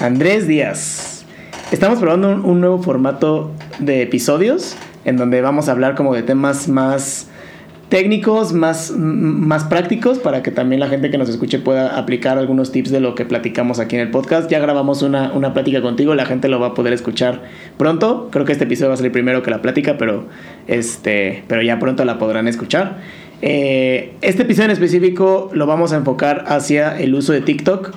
Andrés Díaz. Estamos probando un, nuevo formato de episodios en donde vamos a hablar como de temas más técnicos, más, más prácticos, para que también la gente que nos escuche pueda aplicar algunos tips de lo que platicamos aquí en el podcast. Ya grabamos una, una plática contigo, la gente lo va a poder escuchar pronto. Creo que este episodio va a salir primero que la plática, pero, este, pero ya pronto la podrán escuchar. Eh, este episodio en específico lo vamos a enfocar hacia el uso de TikTok.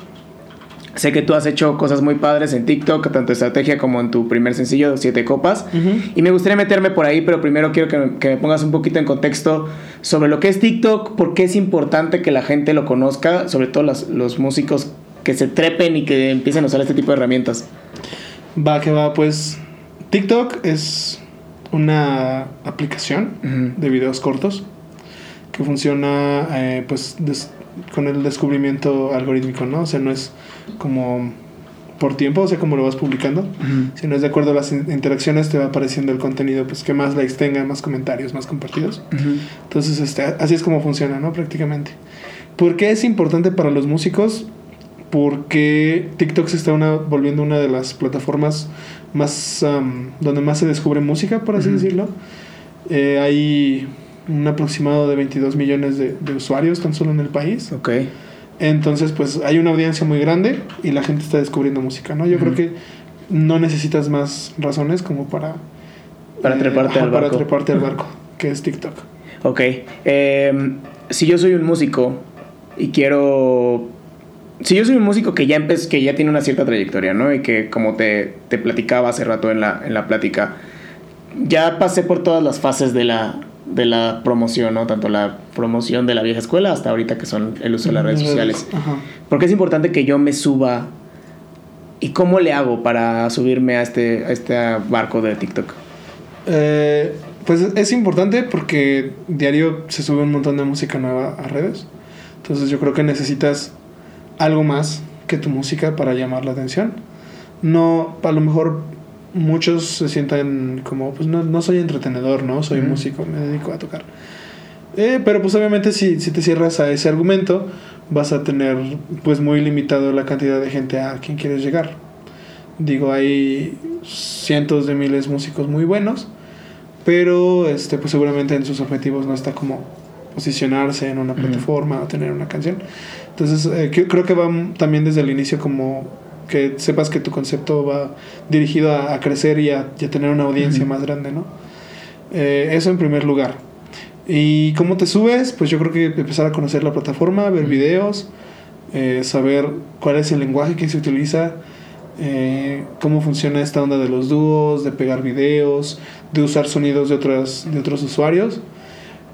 Sé que tú has hecho cosas muy padres en TikTok, tanto estrategia como en tu primer sencillo, Siete Copas. Y me gustaría meterme por ahí, pero primero quiero que me, que me pongas un poquito en contexto sobre lo que es TikTok, por qué es importante que la gente lo conozca, sobre todo las- los músicos que se trepen y que empiecen a usar este tipo de herramientas. Va que va, pues TikTok es una aplicación de videos cortos que funciona eh, pues des- con el descubrimiento algorítmico, ¿no? O sea, no es como por tiempo, o sea, como lo vas publicando, sino es de acuerdo a las in- interacciones te va apareciendo el contenido, pues que más likes tenga, más comentarios, más compartidos. Ujú. Entonces, este, así es como funciona, ¿no? Prácticamente. ¿Por qué es importante para los músicos? Porque TikTok se está una, volviendo una de las plataformas más am, donde más se descubre música, por así Ujú. decirlo. Eh, hay un aproximado de 22 millones de, de usuarios tan solo en el país. Ok. Entonces, pues hay una audiencia muy grande y la gente está descubriendo música, ¿no? Yo creo que no necesitas más razones como para... Para eh, treparte al Para barco. treparte al barco, que es TikTok. Ok. Em, si yo soy un músico y quiero. Si yo soy un músico que ya empe- que ya tiene una cierta trayectoria, ¿no? Y que como te, te platicaba hace rato en la, en la plática, ya pasé por todas las fases de la, de la promoción, ¿no? Tanto la promoción de la vieja escuela hasta ahorita que son el uso de las redes sociales. Ajá. Porque es importante que yo me suba. ¿Y cómo le hago para subirme a este, a este barco de TikTok? Eh, pues es importante porque diario se sube un montón de música nueva a redes. Entonces yo creo que necesitas algo más que tu música para llamar la atención. No, a lo mejor muchos se sientan como, pues no, no soy entretenedor, ¿no? Soy Ujú. músico, me dedico a tocar. Eh, pero pues obviamente si, si te cierras a ese argumento, vas a tener pues muy limitado la cantidad de gente a quien quieres llegar. Digo, hay cientos de miles de músicos muy buenos, pero este pues seguramente en sus objetivos no está como posicionarse en una plataforma o tener una canción. Entonces, eh, creo que va también desde el inicio como que sepas que tu concepto va dirigido a, a crecer y a, y a tener una audiencia Ujú. más grande, ¿no? Eh, eso en primer lugar. ¿Y cómo te subes? Pues yo creo que empezar a conocer la plataforma, ver videos, eh, saber cuál es el lenguaje que se utiliza, eh, cómo funciona esta onda de los dúos, de pegar videos, de usar sonidos de, otras, de otros usuarios.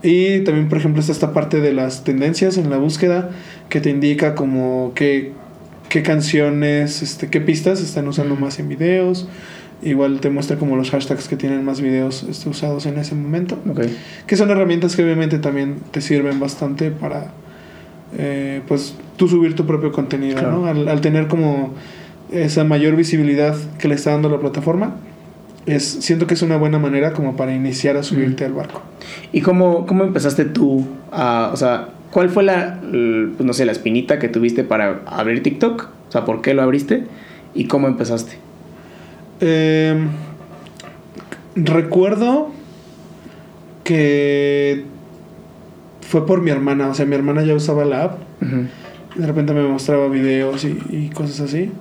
Y también, por ejemplo, está esta parte de las tendencias en la búsqueda que te indica como qué, qué canciones, este, qué pistas están usando más en videos. Igual te muestra como los hashtags que tienen más videos este, usados en ese momento. Ok. Que son herramientas que obviamente también te sirven bastante para, eh, pues, tú subir tu propio contenido, Claro. ¿no? Al, al tener como esa mayor visibilidad que le está dando la plataforma, es, siento que es una buena manera como para iniciar a subirte al barco. ¿Y cómo, cómo empezaste tú a, o sea, cuál fue la, pues, no sé, la espinita que tuviste para abrir TikTok? O sea, ¿por qué lo abriste? ¿Y cómo empezaste? Eh, recuerdo que fue por mi hermana, o sea, mi hermana ya usaba la app. Ujú. De repente me mostraba videos y, y cosas así.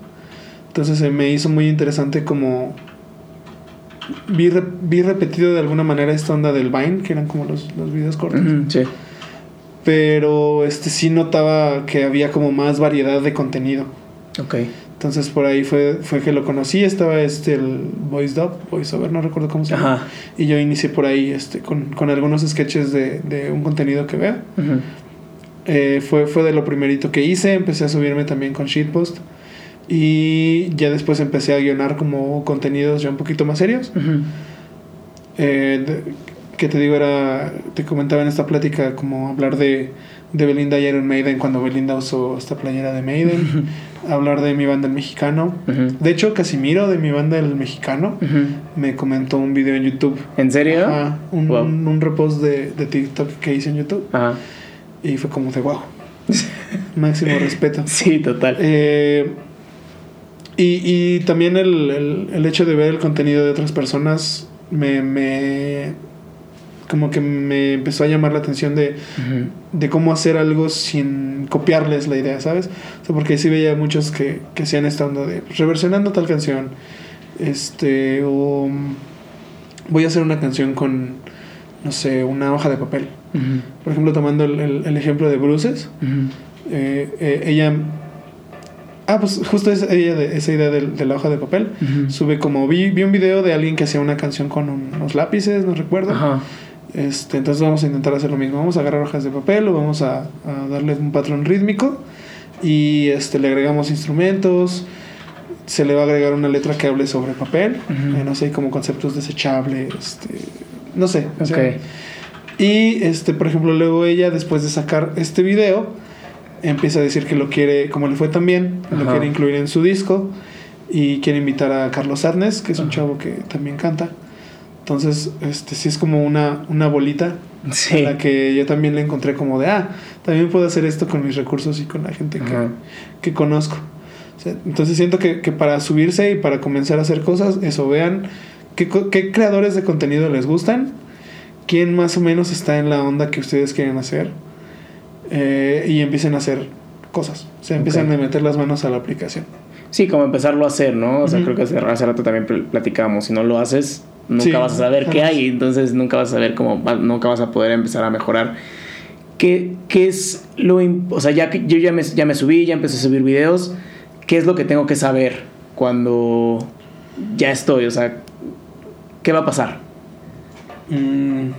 Entonces se me hizo muy interesante como... Vi, re- vi repetido de alguna manera esta onda del Vine, que eran como los, los videos cortos. Sí. Pero este sí notaba que había como más variedad de contenido. Ok. Entonces por ahí fue, fue que lo conocí. Estaba este el Voice Dub, Voice Over, no recuerdo cómo se llama. Ajá. Y yo inicié por ahí este, con, con algunos sketches de, de un contenido que vea. Eh, fue, fue de lo primerito que hice. Empecé a subirme también con Shitpost. Y ya después empecé a guionar como contenidos ya un poquito más serios. Eh, de- que te digo, era. Te comentaba en esta plática como hablar de, de Belinda y Iron Maiden cuando Belinda usó esta playera de Maiden. hablar de mi banda el mexicano. De hecho, Casimiro de mi banda el mexicano me comentó un video en YouTube. ¿En serio? Ajá, un, Wow. un repost de, de TikTok que hice en YouTube. Ajá. Y fue como de wow. Máximo respeto. Sí, total. Eh, Y, y también el, el, el hecho de ver el contenido de otras personas me, me como que me empezó a llamar la atención de, de cómo hacer algo sin copiarles la idea, ¿sabes? O sea, porque sí veía muchos que, que hacían esta onda de pues, reversionando tal canción, este, o mm, voy a hacer una canción con, no sé, una hoja de papel. Por ejemplo, tomando el, el- el ejemplo de Bruces, Ujú. eh, eh, ella... Ah, pues justo esa, ella de, esa idea del- de, la hoja de papel. Sube como vi, vi un video de alguien que hacía una canción con un- unos lápices, no recuerdo. Ajá. Este, entonces vamos a intentar hacer lo mismo. Vamos a agarrar hojas de papel o vamos a, a darle un patrón rítmico y este, le agregamos instrumentos. Se le va a agregar una letra que hable sobre papel, Ujú. eh, no sé, como conceptos desechables, este, no sé. o Ok. sea, y este, por ejemplo, luego ella, después de sacar este video, empieza a decir que lo quiere, como le fue también, lo quiere incluir en su disco y quiere invitar a Carlos Arnes, que es un chavo que también canta. Entonces, este sí es como una, una bolita Sí. en la que yo también le encontré como de, ah, también puedo hacer esto con mis recursos y con la gente que, que conozco. O sea, entonces siento que, que para subirse y para comenzar a hacer cosas, eso, vean qué, qué creadores de contenido les gustan, quién más o menos está en la onda que ustedes quieren hacer eh, y empiecen a hacer cosas. O sea, empiezan Ok. a meter las manos a la aplicación. Sí, como empezarlo a hacer, ¿no? O sea, Ujú. creo que hace, hace rato también pl- platicábamos. Si no lo haces, nunca Sí, vas a saber qué hay. Entonces nunca vas a saber cómo, nunca vas a poder empezar a mejorar. ¿Qué, qué es lo... O sea, ya que yo ya me, ya me subí, ya empecé a subir videos. ¿Qué es lo que tengo que saber cuando ya estoy? O sea, ¿qué va a pasar? Mm.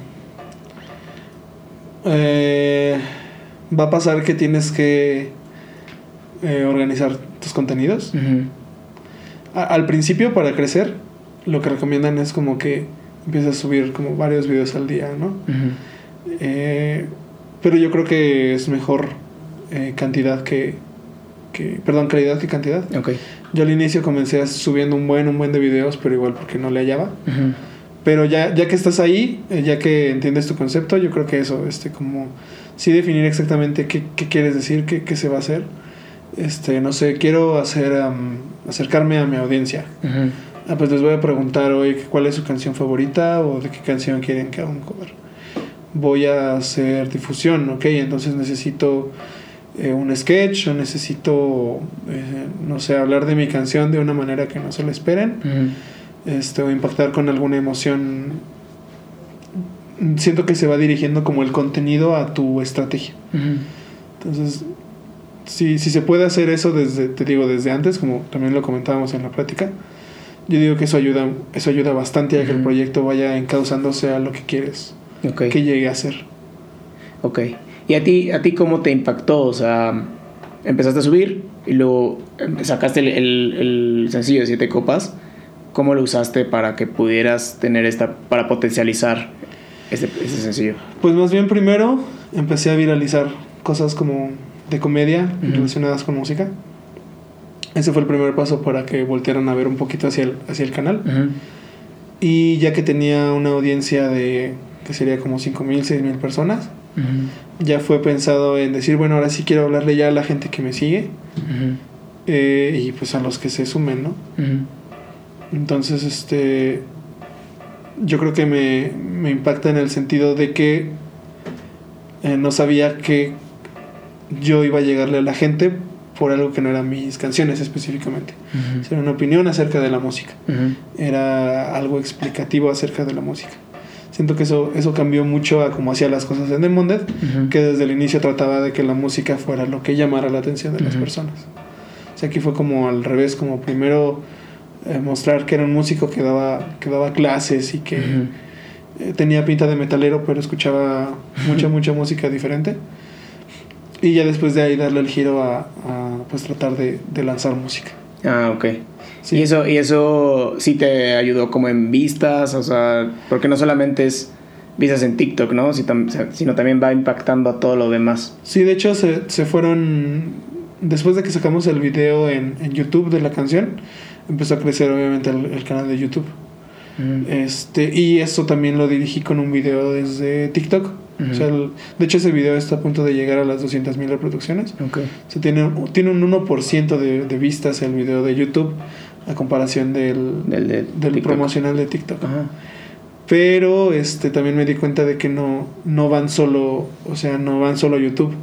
Eh, va a pasar que tienes que eh, organizar tus contenidos. A- al principio, para crecer, lo que recomiendan es como que empieces a subir como varios videos al día, ¿no? Ujú. Eh, pero yo creo que es mejor eh, cantidad que, que... Perdón, calidad que cantidad. Ok. Yo al inicio comencé subiendo un buen, un buen de videos, pero igual porque no le hallaba. Ujú. Pero ya, ya que estás ahí, eh, ya que entiendes tu concepto, yo creo que eso, este, como sí definir exactamente qué, qué quieres decir, qué, qué se va a hacer. Este, no sé, quiero hacer am, acercarme a mi audiencia. Ujú. Ah, pues les voy a preguntar hoy cuál es su canción favorita o de qué canción quieren que haga un cover. Voy a hacer difusión, ok, entonces necesito eh, un sketch o necesito, eh, no sé, hablar de mi canción de una manera que no se lo esperen este, o impactar con alguna emoción. Siento que se va dirigiendo como el contenido a tu estrategia. Entonces, si, si se puede hacer eso desde, te digo, desde antes, como también lo comentábamos en la plática, yo digo que eso ayuda, eso ayuda bastante a que el Ujú. proyecto vaya encauzándose a lo que quieres Ok. que llegue a ser. Ok. ¿Y a ti, a ti cómo te impactó? O sea, empezaste a subir y luego em, sacaste el, el- el sencillo de siete copas. ¿Cómo lo usaste para que pudieras tener esta, para potencializar este, este sencillo? Pues más bien primero empecé a viralizar cosas como de comedia Ujú. relacionadas con música. Ese fue el primer paso para que voltearan a ver un poquito hacia el, hacia el canal. Y ya que tenía una audiencia de que sería como 5.000, 6.000 personas, ya fue pensado en decir, bueno, ahora sí quiero hablarle ya a la gente que me sigue eh, y pues a los que se sumen, ¿no? Entonces, este, yo creo que me, me impacta en el sentido de que eh, no sabía que yo iba a llegarle a la gente por algo que no eran mis canciones específicamente. Ujú. Era una opinión acerca de la música. Ujú. era algo explicativo acerca de la música. Siento que eso, eso cambió mucho a cómo hacía las cosas en Demonded, Ujú. que desde el inicio trataba de que la música fuera lo que llamara la atención de las personas. O sea, aquí fue como al revés, como primero eh, mostrar que era un músico que daba, que daba clases y que eh, tenía pinta de metalero, pero escuchaba mucha, mucha música diferente. Y ya después de ahí darle el giro a, a, pues tratar de, de lanzar música. Ah, ok. Sí. Y eso, y eso sí te ayudó como en vistas, o sea, porque no solamente es vistas en TikTok, ¿no? Si tam- sino también va impactando a todo lo demás. Sí, de hecho se, se fueron, después de que sacamos el video en, en YouTube de la canción, empezó a crecer obviamente el, el canal de YouTube. Ujú. Este, y eso también lo dirigí con un video desde TikTok. O sea, el- de hecho ese video está a punto de llegar a las 200.000 reproducciones. Ok. O sea, tiene, tiene un 1% de, de vistas el video de YouTube a comparación del, Del de del TikTok. promocional de TikTok. Ajá. Pero este también me di cuenta de que no, no van solo, o sea, no van solo a YouTube.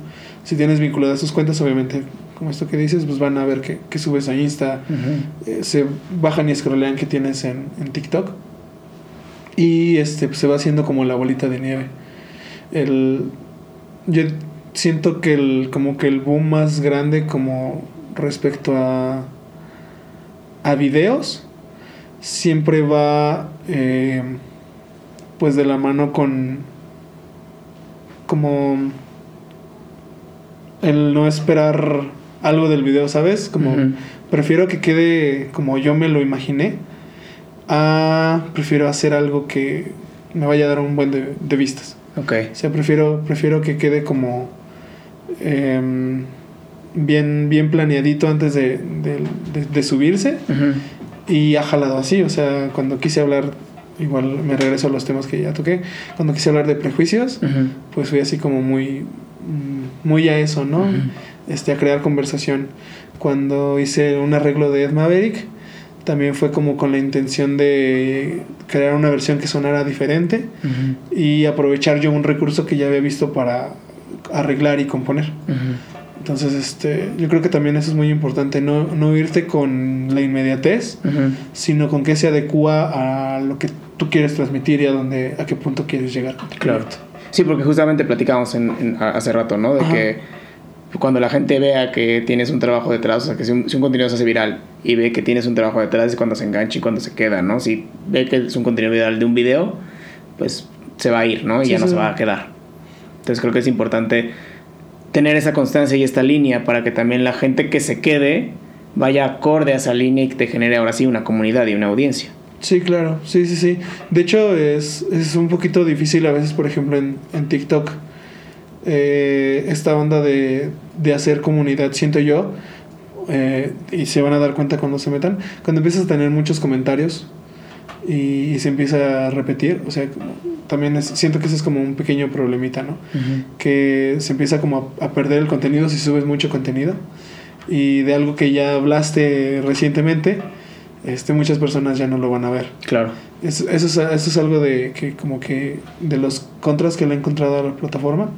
Si tienes vinculadas tus cuentas, obviamente, como esto que dices, pues van a ver que, que subes a Insta, eh, se bajan y scrollean que tienes en, en TikTok. Y este pues, se va haciendo como la bolita de nieve. El, yo siento que el, como que el boom más grande como respecto a, a videos siempre va eh, pues de la mano con como el no esperar algo del video, ¿sabes? Como prefiero que quede como yo me lo imaginé a prefiero hacer algo que me vaya a dar un buen de, de vistas. Ok. O sea, prefiero, prefiero que quede como em, bien, bien planeadito antes de, de- de- de subirse y ha jalado así. O sea, cuando quise hablar, igual me regreso a los temas que ya toqué, cuando quise hablar de prejuicios, pues fui así como muy, muy a eso, ¿no? Este, a crear conversación. Cuando hice un arreglo de Ed Maverick, también fue como con la intención de crear una versión que sonara diferente y aprovechar yo un recurso que ya había visto para arreglar y componer. Entonces, este, yo creo que también eso es muy importante, no, no irte con la inmediatez, sino con que se adecua a lo que tú quieres transmitir y a dónde, a qué punto quieres llegar Claro. Sí, porque justamente platicábamos en, en- hace rato, ¿no? De Ajá. que cuando la gente vea que tienes un trabajo detrás, o sea, que si un, si un contenido se hace viral y ve que tienes un trabajo detrás es cuando se engancha y cuando se queda, ¿no? Si ve que es un contenido viral de un video, pues se va a ir, ¿no? Y Sí, ya no sí. se va a quedar. Entonces creo que es importante tener esa constancia y esta línea para que también la gente que se quede vaya acorde a esa línea y que te genere ahora sí una comunidad y una audiencia. Sí, claro, sí, sí, sí. De hecho, es, es un poquito difícil a veces, por ejemplo, en, en TikTok, eh, esta onda de, de hacer comunidad, siento yo, eh, y se van a dar cuenta cuando se metan, cuando empiezas a tener muchos comentarios y, y se empieza a repetir, o sea, también es- siento que ese es como un pequeño problemita, ¿no? que se empieza como a, a perder el contenido si subes mucho contenido y de algo que ya hablaste recientemente este muchas personas ya no lo van a ver Claro. eso, eso es, eso es algo de que como que de los contras que le he encontrado a la plataforma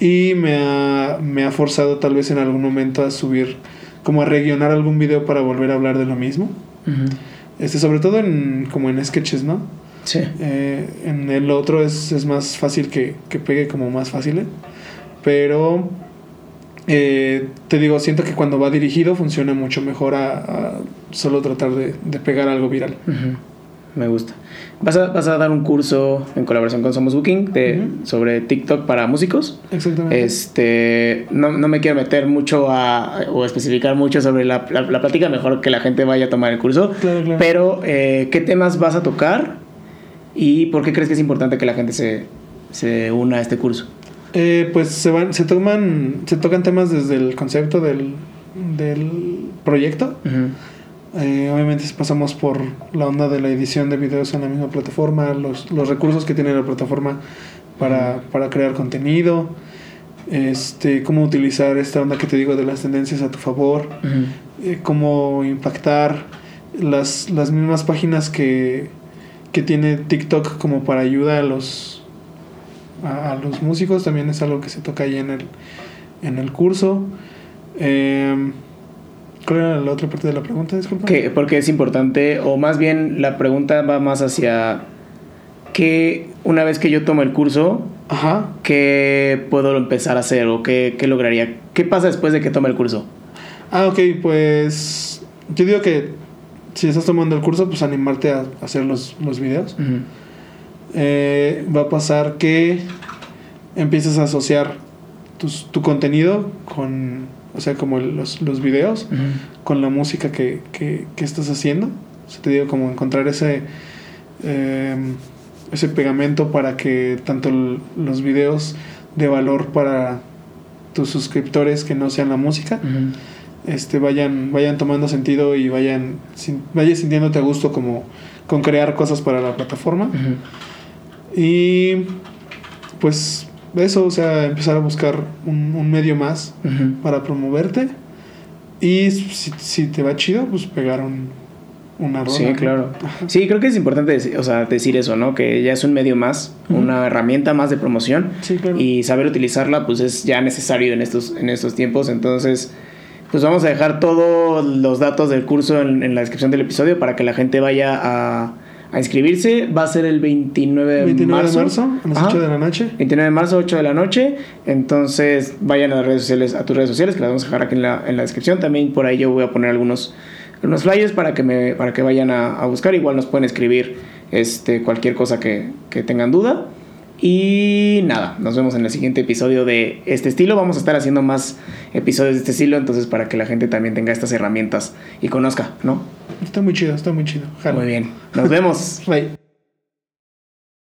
y me ha, me ha forzado tal vez en algún momento a subir como a regionar algún video para volver a hablar de lo mismo Ujú. este sobre todo en como en sketches no Sí. eh, en el otro es, es más fácil que, que pegue como más fácil. ¿eh? Pero eh, te digo, siento que cuando va dirigido funciona mucho mejor a, a solo tratar de, de pegar algo viral. Me gusta. ¿Vas a, vas a dar un curso en colaboración con Somos Booking de, sobre TikTok para músicos. Exactamente. Este, no, no me quiero meter mucho a, o especificar mucho sobre la, la, la plática, mejor que la gente vaya a tomar el curso. Claro, claro. Pero, eh, ¿qué temas vas a tocar? ¿Y por qué crees que es importante que la gente se, se una a este curso? Eh, pues se van, se toman, se tocan temas desde el concepto del, del proyecto. Eh, obviamente pasamos por la onda de la edición de videos en la misma plataforma, los, los recursos que tiene la plataforma para, para crear contenido, este, cómo utilizar esta onda que te digo de las tendencias a tu favor, eh, cómo impactar las, las mismas páginas que, que tiene TikTok como para ayuda a los, a, a los músicos, también es algo que se toca ahí en el, en el curso. Em, ¿Cuál era la otra parte de la pregunta? Disculpa. Que, porque es importante, o más bien la pregunta va más hacia que una vez que yo tomo el curso, Ajá. ¿qué puedo empezar a hacer o qué, qué lograría? ¿Qué pasa después de que tome el curso? Ah, ok, pues yo digo que si estás tomando el curso, pues animarte a hacer los, los videos. Eh, va a pasar que empieces a asociar tus- tu contenido con, o sea, como los, los videos, con la música que, que, que estás haciendo. O sea, te digo, como encontrar ese, eh, ese pegamento para que tanto los videos de valor para tus suscriptores que no sean la música, este vayan vayan tomando sentido y vayan sin- vayas sintiéndote a gusto como con crear cosas para la plataforma. Y pues eso, o sea, empezar a buscar un, un medio más para promoverte. Y si, si te va chido, pues pegar un, una rola. Sí, claro. Ajá. Sí, creo que es importante deci- o sea, decir eso, ¿no? Que ya es un medio más, una herramienta más de promoción. Sí, claro. Y saber utilizarla, pues es ya necesario en estos, en estos tiempos. Entonces, pues vamos a dejar todos los datos del curso en, en la descripción del episodio para que la gente vaya a, a inscribirse. Va a ser el 29 de 29 marzo. de marzo, a las Ajá. 8 de la noche. 29 de marzo, 8 de la noche. Entonces, vayan a las redes sociales, a tus redes sociales, que las vamos a dejar aquí en la, en la descripción. También por ahí yo voy a poner algunos, algunos flyers para que, me, para que vayan a, a buscar. Igual nos pueden escribir este, cualquier cosa que, que tengan duda. Y nada, nos vemos en el siguiente episodio de este estilo. Vamos a estar haciendo más episodios de este estilo, entonces para que la gente también tenga estas herramientas y conozca, ¿no? Está muy chido, está muy chido. Jalo. Muy bien. Nos vemos. Bye.